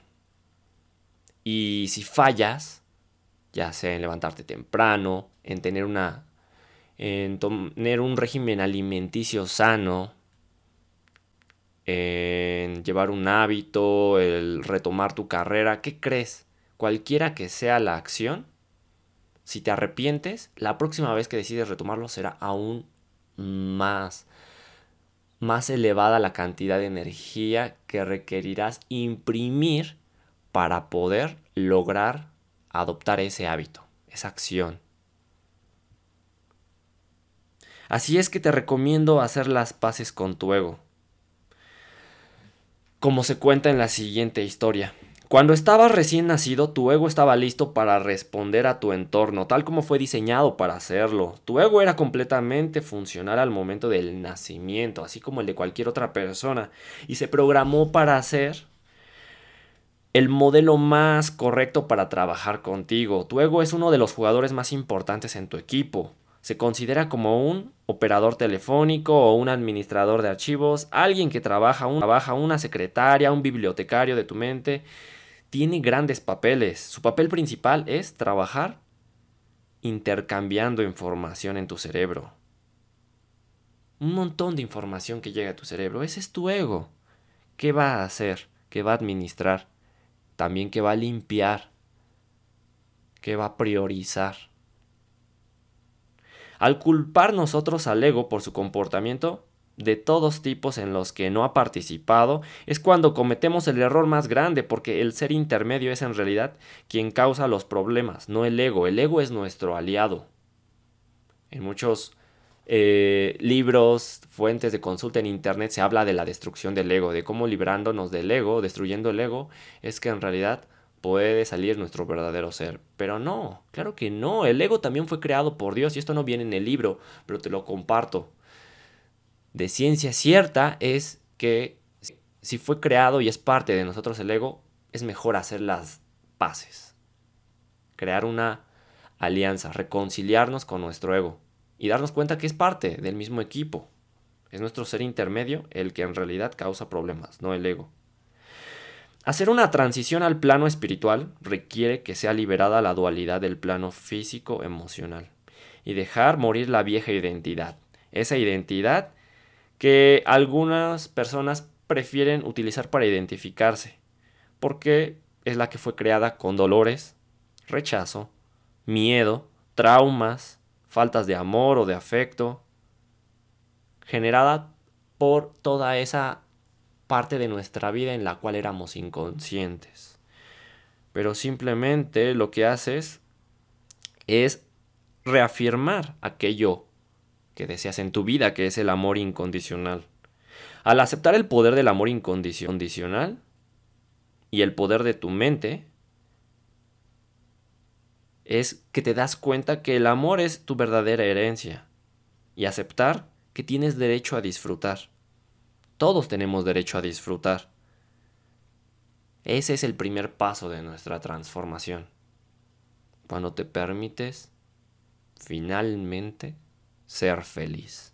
Y si fallas, ya sea en levantarte temprano, en tener una en tener un régimen alimenticio sano, en llevar un hábito, el retomar tu carrera, ¿qué crees? Cualquiera que sea la acción, si te arrepientes, la próxima vez que decides retomarlo será aún más más elevada la cantidad de energía que requerirás imprimir para poder lograr adoptar ese hábito, esa acción. Así es que te recomiendo hacer las paces con tu ego. Como se cuenta en la siguiente historia. Cuando estabas recién nacido, tu ego estaba listo para responder a tu entorno, tal como fue diseñado para hacerlo. Tu ego era completamente funcional al momento del nacimiento, así como el de cualquier otra persona, y se programó para ser el modelo más correcto para trabajar contigo. Tu ego es uno de los jugadores más importantes en tu equipo. Se considera como un operador telefónico o un administrador de archivos, alguien que trabaja, trabaja una secretaria, un bibliotecario de tu mente tiene grandes papeles. Su papel principal es trabajar intercambiando información en tu cerebro. Un montón de información que llega a tu cerebro. Ese es tu ego. ¿Qué va a hacer? ¿Qué va a administrar? También qué va a limpiar. ¿Qué va a priorizar? Al culpar nosotros al ego por su comportamiento, de todos tipos en los que no ha participado, es cuando cometemos el error más grande, porque el ser intermedio es en realidad quien causa los problemas, no el ego. El ego es nuestro aliado. En muchos eh, libros, fuentes de consulta en internet se habla de la destrucción del ego, de cómo librándonos del ego, destruyendo el ego, es que en realidad puede salir nuestro verdadero ser. Pero no, claro que no, el ego también fue creado por Dios y esto no viene en el libro, pero te lo comparto de ciencia cierta es que si fue creado y es parte de nosotros el ego, es mejor hacer las paces. Crear una alianza, reconciliarnos con nuestro ego y darnos cuenta que es parte del mismo equipo. Es nuestro ser intermedio el que en realidad causa problemas, no el ego. Hacer una transición al plano espiritual requiere que sea liberada la dualidad del plano físico-emocional y dejar morir la vieja identidad. Esa identidad que algunas personas prefieren utilizar para identificarse, porque es la que fue creada con dolores, rechazo, miedo, traumas, faltas de amor o de afecto, generada por toda esa parte de nuestra vida en la cual éramos inconscientes. Pero simplemente lo que haces es reafirmar aquello que deseas en tu vida, que es el amor incondicional. Al aceptar el poder del amor incondicional y el poder de tu mente, es que te das cuenta que el amor es tu verdadera herencia y aceptar que tienes derecho a disfrutar. Todos tenemos derecho a disfrutar. Ese es el primer paso de nuestra transformación. Cuando te permites finalmente ser feliz.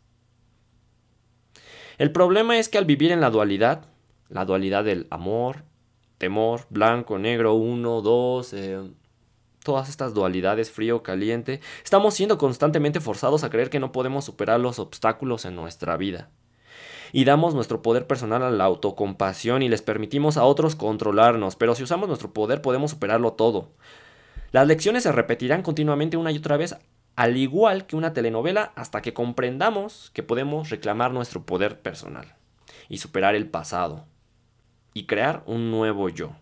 El problema es que al vivir en la dualidad, la dualidad del amor, temor, blanco, negro, uno, dos, eh, todas estas dualidades, frío, caliente, estamos siendo constantemente forzados a creer que no podemos superar los obstáculos en nuestra vida. Y damos nuestro poder personal a la autocompasión y les permitimos a otros controlarnos, pero si usamos nuestro poder podemos superarlo todo. Las lecciones se repetirán continuamente una y otra vez, al igual que una telenovela, hasta que comprendamos que podemos reclamar nuestro poder personal y superar el pasado y crear un nuevo yo.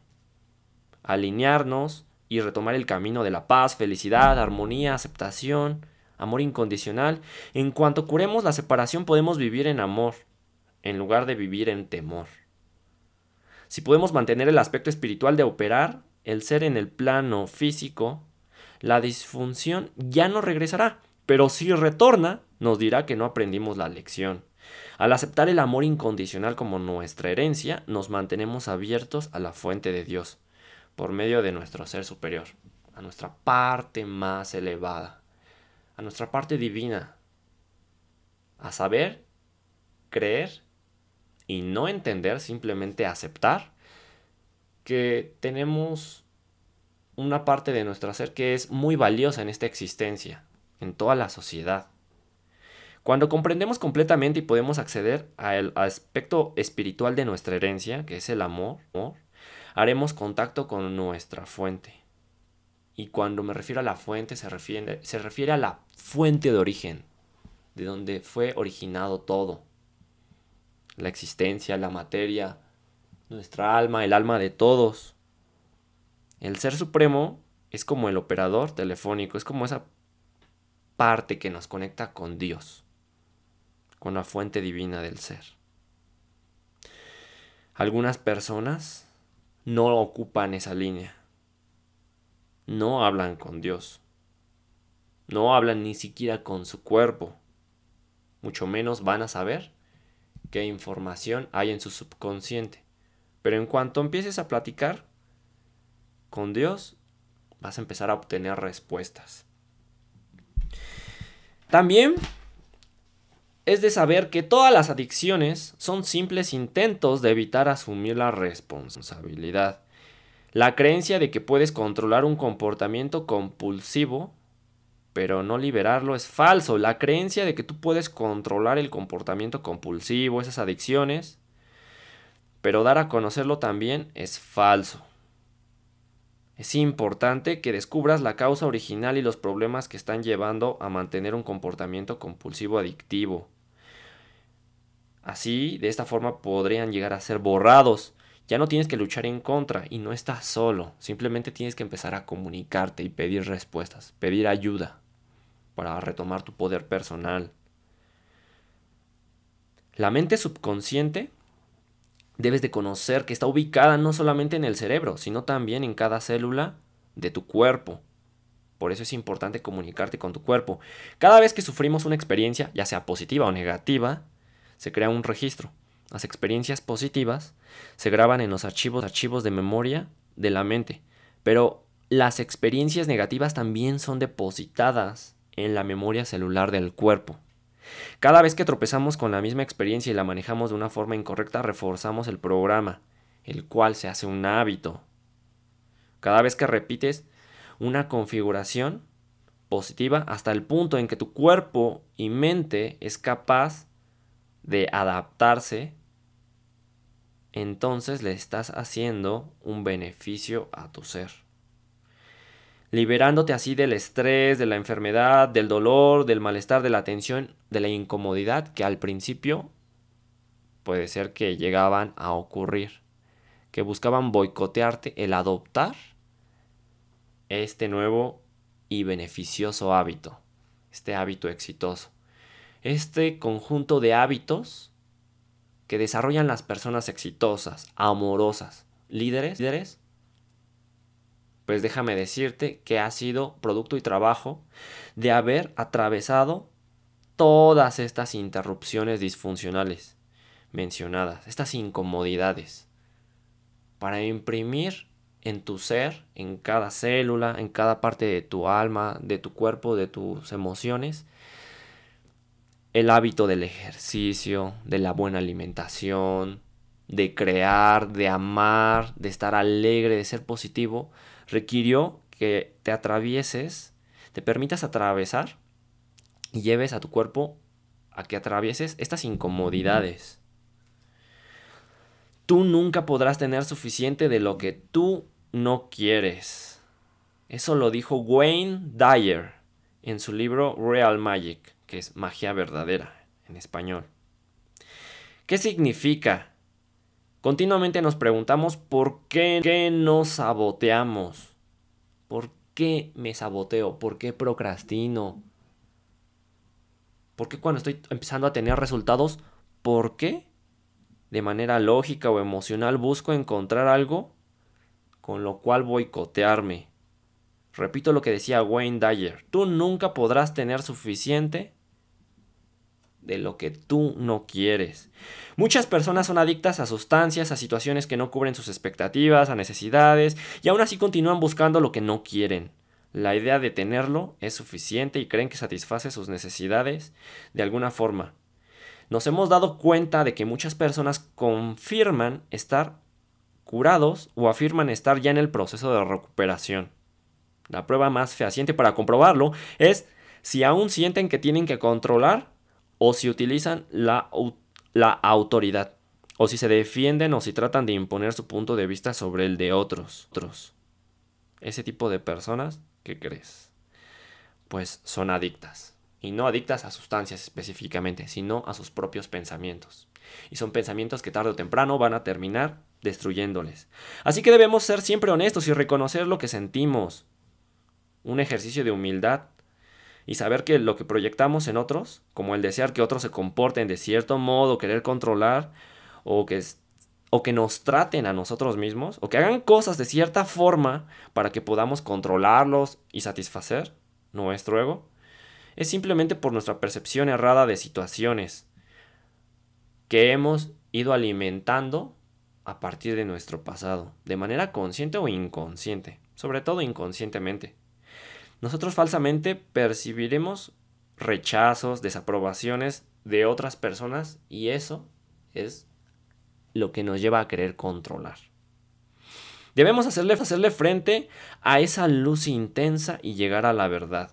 Alinearnos y retomar el camino de la paz, felicidad, armonía, aceptación, amor incondicional. En cuanto curemos la separación podemos vivir en amor, en lugar de vivir en temor. Si podemos mantener el aspecto espiritual de operar el ser en el plano físico, la disfunción ya no regresará, pero si retorna, nos dirá que no aprendimos la lección. Al aceptar el amor incondicional como nuestra herencia, nos mantenemos abiertos a la fuente de Dios, por medio de nuestro ser superior, a nuestra parte más elevada, a nuestra parte divina, a saber, creer y no entender, simplemente aceptar que tenemos una parte de nuestro ser que es muy valiosa en esta existencia, en toda la sociedad. Cuando comprendemos completamente y podemos acceder al aspecto espiritual de nuestra herencia, que es el amor, haremos contacto con nuestra fuente. Y cuando me refiero a la fuente, se refiere, se refiere a la fuente de origen, de donde fue originado todo la existencia, la materia, nuestra alma, el alma de todos. El Ser Supremo es como el operador telefónico, es como esa parte que nos conecta con Dios, con la fuente divina del ser. Algunas personas no ocupan esa línea, no hablan con Dios, no hablan ni siquiera con su cuerpo, mucho menos van a saber qué información hay en su subconsciente. Pero en cuanto empieces a platicar con Dios, vas a empezar a obtener respuestas. También es de saber que todas las adicciones son simples intentos de evitar asumir la responsabilidad. La creencia de que puedes controlar un comportamiento compulsivo pero no liberarlo es falso. La creencia de que tú puedes controlar el comportamiento compulsivo, esas adicciones, pero dar a conocerlo también es falso. Es importante que descubras la causa original y los problemas que están llevando a mantener un comportamiento compulsivo adictivo. Así, de esta forma podrían llegar a ser borrados. Ya no tienes que luchar en contra y no estás solo. Simplemente tienes que empezar a comunicarte y pedir respuestas, pedir ayuda para retomar tu poder personal. La mente subconsciente debes de conocer que está ubicada no solamente en el cerebro, sino también en cada célula de tu cuerpo. Por eso es importante comunicarte con tu cuerpo. Cada vez que sufrimos una experiencia, ya sea positiva o negativa, se crea un registro. Las experiencias positivas se graban en los archivos, archivos de memoria de la mente, pero las experiencias negativas también son depositadas en la memoria celular del cuerpo. Cada vez que tropezamos con la misma experiencia y la manejamos de una forma incorrecta, reforzamos el programa, el cual se hace un hábito. Cada vez que repites una configuración positiva hasta el punto en que tu cuerpo y mente es capaz de adaptarse, entonces le estás haciendo un beneficio a tu ser. Liberándote así del estrés, de la enfermedad, del dolor, del malestar, de la tensión, de la incomodidad que al principio puede ser que llegaban a ocurrir, que buscaban boicotearte el adoptar este nuevo y beneficioso hábito, este hábito exitoso, este conjunto de hábitos que desarrollan las personas exitosas, amorosas, líderes, líderes pues déjame decirte que ha sido producto y trabajo de haber atravesado todas estas interrupciones disfuncionales mencionadas, estas incomodidades, para imprimir en tu ser, en cada célula, en cada parte de tu alma, de tu cuerpo, de tus emociones, el hábito del ejercicio, de la buena alimentación, de crear, de amar, de estar alegre, de ser positivo, requirió que te atravieses, te permitas atravesar y lleves a tu cuerpo a que atravieses estas incomodidades tú nunca podrás tener suficiente de lo que tú no quieres. Eso lo dijo Wayne Dyer en su libro Real Magic, que es magia verdadera en español. ¿Qué significa? Continuamente nos preguntamos por qué, nos saboteamos. ¿Por qué me saboteo? ¿Por qué procrastino? ¿Por qué cuando estoy empezando a tener resultados? ¿Por qué? De manera lógica o emocional busco encontrar algo con lo cual boicotearme. Repito lo que decía Wayne Dyer. Tú nunca podrás tener suficiente de lo que tú no quieres. Muchas personas son adictas a sustancias, a situaciones que no cubren sus expectativas, a necesidades, y aún así continúan buscando lo que no quieren. La idea de tenerlo es suficiente y creen que satisface sus necesidades de alguna forma. Nos hemos dado cuenta de que muchas personas confirman estar curados o afirman estar ya en el proceso de recuperación. La prueba más fehaciente para comprobarlo es si aún sienten que tienen que controlar o si utilizan la, la autoridad, o si se defienden o si tratan de imponer su punto de vista sobre el de otros. otros. Ese tipo de personas, ¿qué crees? Pues son adictas. Y no adictas a sustancias específicamente, sino a sus propios pensamientos. Y son pensamientos que tarde o temprano van a terminar destruyéndoles. Así que debemos ser siempre honestos y reconocer lo que sentimos. Un ejercicio de humildad y saber que lo que proyectamos en otros, como el desear que otros se comporten de cierto modo, querer controlar, o que, o que nos traten a nosotros mismos, o que hagan cosas de cierta forma para que podamos controlarlos y satisfacer nuestro ego, es simplemente por nuestra percepción errada de situaciones que hemos ido alimentando a partir de nuestro pasado, de manera consciente o inconsciente, sobre todo inconscientemente nosotros falsamente percibiremos rechazos, desaprobaciones de otras personas y eso es lo que nos lleva a querer controlar. Debemos hacerle, hacerle frente a esa luz intensa y llegar a la verdad.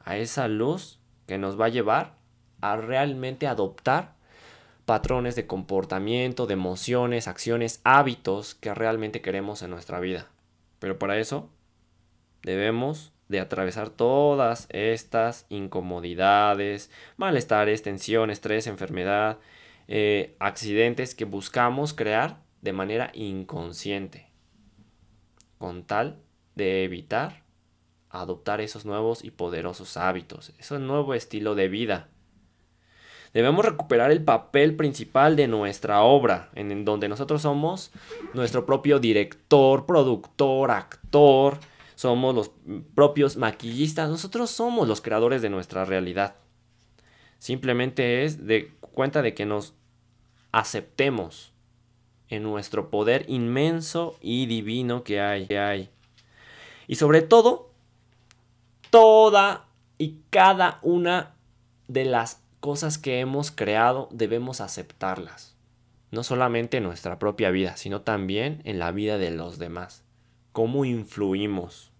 A esa luz que nos va a llevar a realmente adoptar patrones de comportamiento, de emociones, acciones, hábitos que realmente queremos en nuestra vida. Pero para eso debemos de atravesar todas estas incomodidades, malestares, tensión, estrés, enfermedad, eh, accidentes que buscamos crear de manera inconsciente, con tal de evitar adoptar esos nuevos y poderosos hábitos, ese nuevo estilo de vida. Debemos recuperar el papel principal de nuestra obra, en donde nosotros somos nuestro propio director, productor, actor, somos los propios maquillistas, nosotros somos los creadores de nuestra realidad. Simplemente es de cuenta de que nos aceptemos en nuestro poder inmenso y divino que hay, que hay. Y sobre todo, toda y cada una de las cosas que hemos creado debemos aceptarlas. No solamente en nuestra propia vida, sino también en la vida de los demás cómo influimos.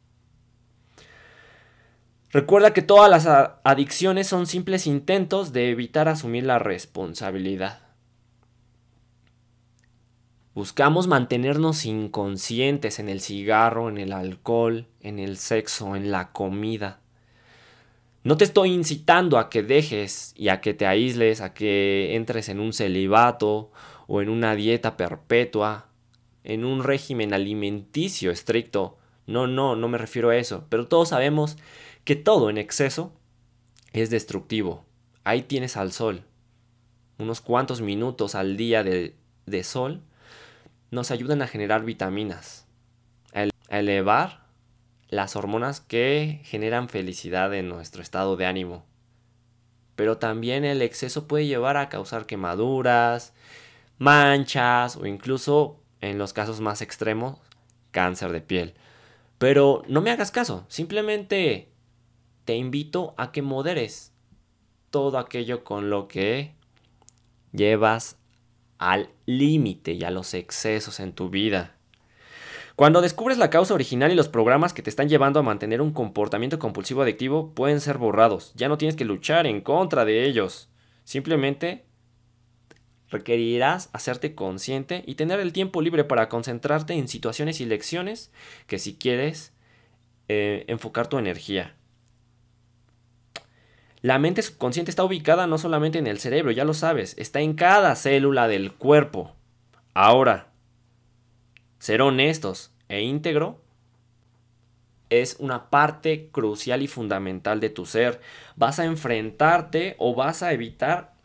Recuerda que todas las adicciones son simples intentos de evitar asumir la responsabilidad. Buscamos mantenernos inconscientes en el cigarro, en el alcohol, en el sexo, en la comida. No te estoy incitando a que dejes y a que te aísles, a que entres en un celibato o en una dieta perpetua en un régimen alimenticio estricto. No, no, no me refiero a eso. Pero todos sabemos que todo en exceso es destructivo. Ahí tienes al sol. Unos cuantos minutos al día de, sol nos ayudan a generar vitaminas, a elevar las hormonas que generan felicidad en nuestro estado de ánimo. Pero también el exceso puede llevar a causar quemaduras, manchas o incluso en los casos más extremos, cáncer de piel. Pero no me hagas caso, simplemente te invito a que moderes todo aquello con lo que llevas al límite y a los excesos en tu vida. Cuando descubres la causa original y los programas que te están llevando a mantener un comportamiento compulsivo adictivo pueden ser borrados. Ya no tienes que luchar en contra de ellos. Simplemente requerirás hacerte consciente y tener el tiempo libre para concentrarte en situaciones y lecciones que si quieres eh, enfocar tu energía. La mente subconsciente está ubicada no solamente en el cerebro, ya lo sabes, está en cada célula del cuerpo. Ahora, ser honestos e íntegro es una parte crucial y fundamental de tu ser. Vas a enfrentarte o vas a evitar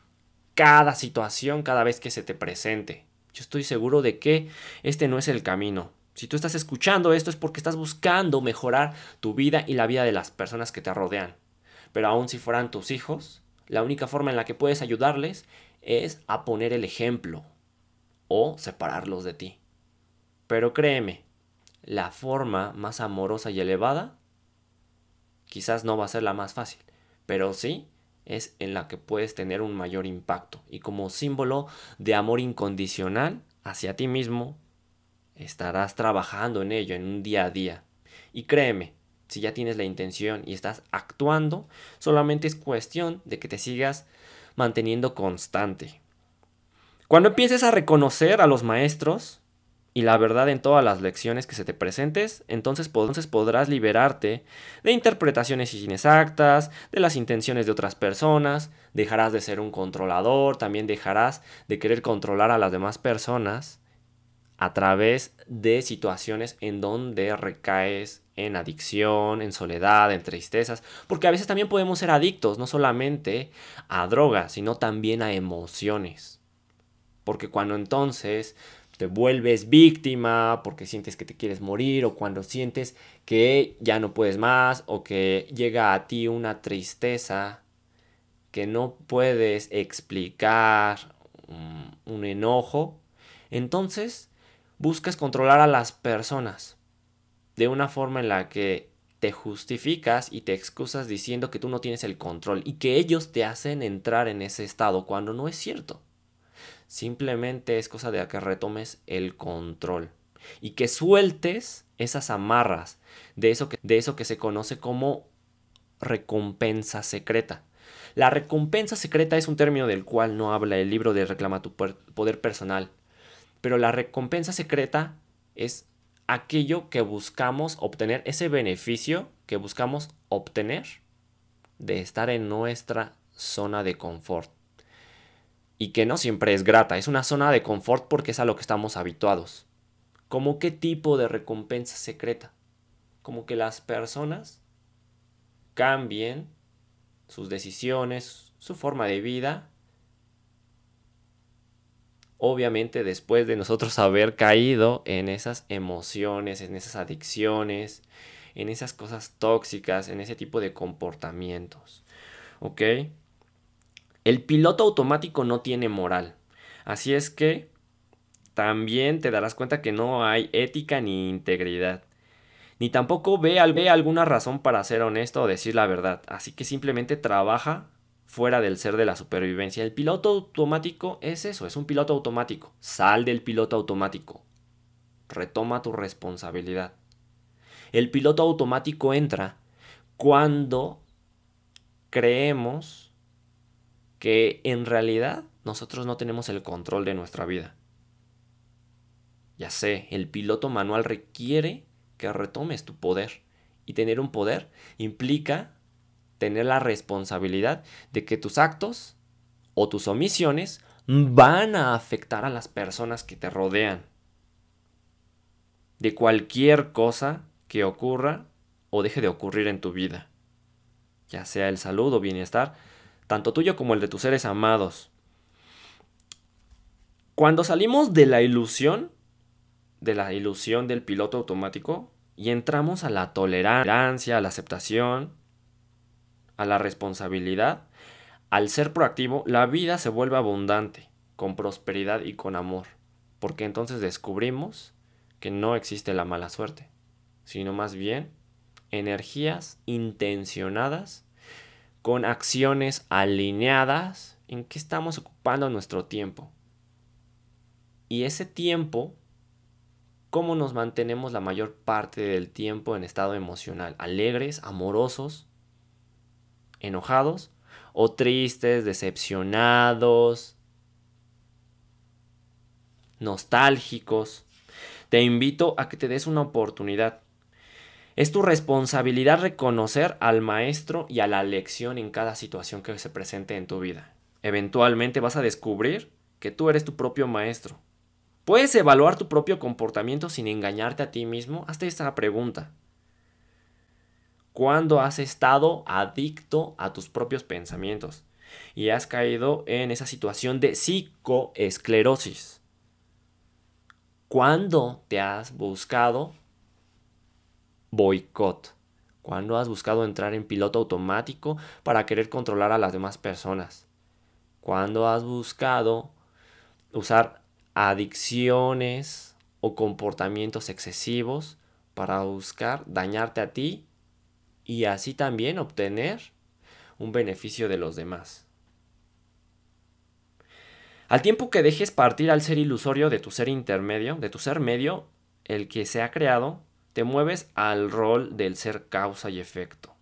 cada situación cada vez que se te presente. Yo estoy seguro de que este no es el camino. Si tú estás escuchando esto es porque estás buscando mejorar tu vida y la vida de las personas que te rodean. Pero aun si fueran tus hijos, la única forma en la que puedes ayudarles es a poner el ejemplo o separarlos de ti. Pero créeme, la forma más amorosa y elevada quizás no va a ser la más fácil, pero sí es en la que puedes tener un mayor impacto. Y como símbolo de amor incondicional hacia ti mismo, estarás trabajando en ello en un día a día. Y créeme, si ya tienes la intención y estás actuando, solamente es cuestión de que te sigas manteniendo constante. Cuando empieces a reconocer a los maestros, y la verdad en todas las lecciones que se te presentes, entonces, podrás liberarte de interpretaciones inexactas, de las intenciones de otras personas, dejarás de ser un controlador, también dejarás de querer controlar a las demás personas a través de situaciones en donde recaes en adicción, en soledad, en tristezas, porque a veces también podemos ser adictos, no solamente a drogas, sino también a emociones. Porque cuando entonces te vuelves víctima porque sientes que te quieres morir o cuando sientes que ya no puedes más o que llega a ti una tristeza que no puedes explicar, mm, un enojo, entonces buscas controlar a las personas de una forma en la que te justificas y te excusas diciendo que tú no tienes el control y que ellos te hacen entrar en ese estado cuando no es cierto. Simplemente es cosa de que retomes el control y que sueltes esas amarras de eso que, de eso que se conoce como recompensa secreta. La recompensa secreta es un término del cual no habla el libro de Reclama tu Poder Personal, pero la recompensa secreta es aquello que buscamos obtener, ese beneficio que buscamos obtener de estar en nuestra zona de confort y que no siempre es grata, es una zona de confort porque es a lo que estamos habituados. ¿Cómo qué tipo de recompensa secreta? Como que las personas cambien sus decisiones, su forma de vida, obviamente después de nosotros haber caído en esas emociones, en esas adicciones, en esas cosas tóxicas, en ese tipo de comportamientos. ¿Ok? El piloto automático no tiene moral. Así es que también te darás cuenta que no hay ética ni integridad. Ni tampoco ve, ve alguna razón para ser honesto o decir la verdad. Así que simplemente trabaja fuera del ser de la supervivencia. El piloto automático es eso, es un piloto automático. Sal del piloto automático. Retoma tu responsabilidad. El piloto automático entra cuando creemos que en realidad nosotros no tenemos el control de nuestra vida. Ya sé, el piloto manual requiere que retomes tu poder. Y tener un poder implica tener la responsabilidad de que tus actos o tus omisiones van a afectar a las personas que te rodean. De cualquier cosa que ocurra o deje de ocurrir en tu vida. Ya sea el salud o bienestar, tanto tuyo como el de tus seres amados. Cuando salimos de la ilusión, de la ilusión del piloto automático, y entramos a la tolerancia, a la aceptación, a la responsabilidad, al ser proactivo, la vida se vuelve abundante, con prosperidad y con amor, porque entonces descubrimos que no existe la mala suerte, sino más bien energías intencionadas con acciones alineadas en qué estamos ocupando nuestro tiempo. Y ese tiempo, ¿cómo nos mantenemos la mayor parte del tiempo en estado emocional? ¿Alegres, amorosos, enojados o tristes, decepcionados? nostálgicos. Te invito a que te des una oportunidad. Es tu responsabilidad reconocer al maestro y a la lección en cada situación que se presente en tu vida. Eventualmente vas a descubrir que tú eres tu propio maestro. Puedes evaluar tu propio comportamiento sin engañarte a ti mismo. Hazte esta pregunta. ¿Cuándo has estado adicto a tus propios pensamientos y has caído en esa situación de psicoesclerosis? ¿Cuándo te has buscado boicot? ¿Cuándo has buscado entrar en piloto automático para querer controlar a las demás personas? ¿Cuándo has buscado usar adicciones o comportamientos excesivos para buscar dañarte a ti y así también obtener un beneficio de los demás. Al tiempo que dejes partir al ser ilusorio de tu ser intermedio, de tu ser medio, el que se ha creado, te mueves al rol del ser causa y efecto,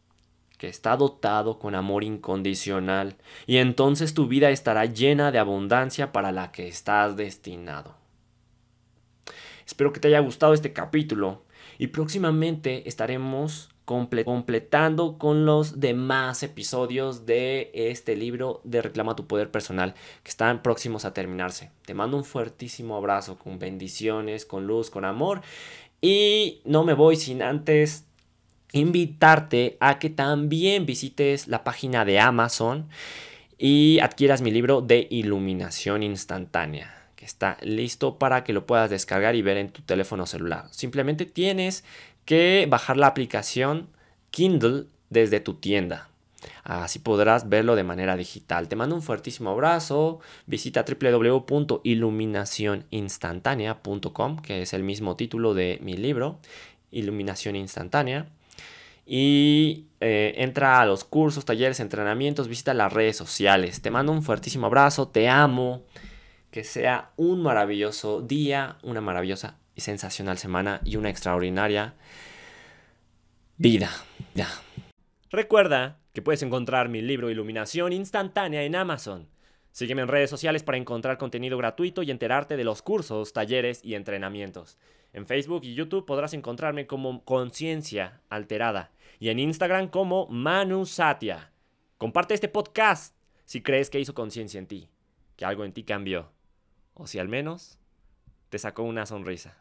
que está dotado con amor incondicional, y entonces tu vida estará llena de abundancia para la que estás destinado. Espero que te haya gustado este capítulo y próximamente estaremos completando con los demás episodios de este libro de Reclama tu Poder Personal que están próximos a terminarse. Te mando un fuertísimo abrazo con bendiciones, con luz, con amor y no me voy sin antes invitarte a que también visites la página de Amazon y adquieras mi libro de iluminación instantánea que está listo para que lo puedas descargar y ver en tu teléfono celular. Simplemente tienes que bajar la aplicación Kindle desde tu tienda. Así podrás verlo de manera digital. Te mando un fuertísimo abrazo. Visita www.iluminacioninstantánea.com, que es el mismo título de mi libro, Iluminación Instantánea. Y eh, entra a los cursos, talleres, entrenamientos, visita las redes sociales. Te mando un fuertísimo abrazo, te amo. Que sea un maravilloso día, una maravillosa sensacional semana y una extraordinaria vida. Ya. Recuerda que puedes encontrar mi libro Iluminación Instantánea en Amazon. Sígueme en redes sociales para encontrar contenido gratuito y enterarte de los cursos, talleres y entrenamientos. En Facebook y YouTube podrás encontrarme como Conciencia Alterada y en Instagram como Manu Satya. Comparte este podcast si crees que hizo conciencia en ti, que algo en ti cambió, o si al menos te sacó una sonrisa.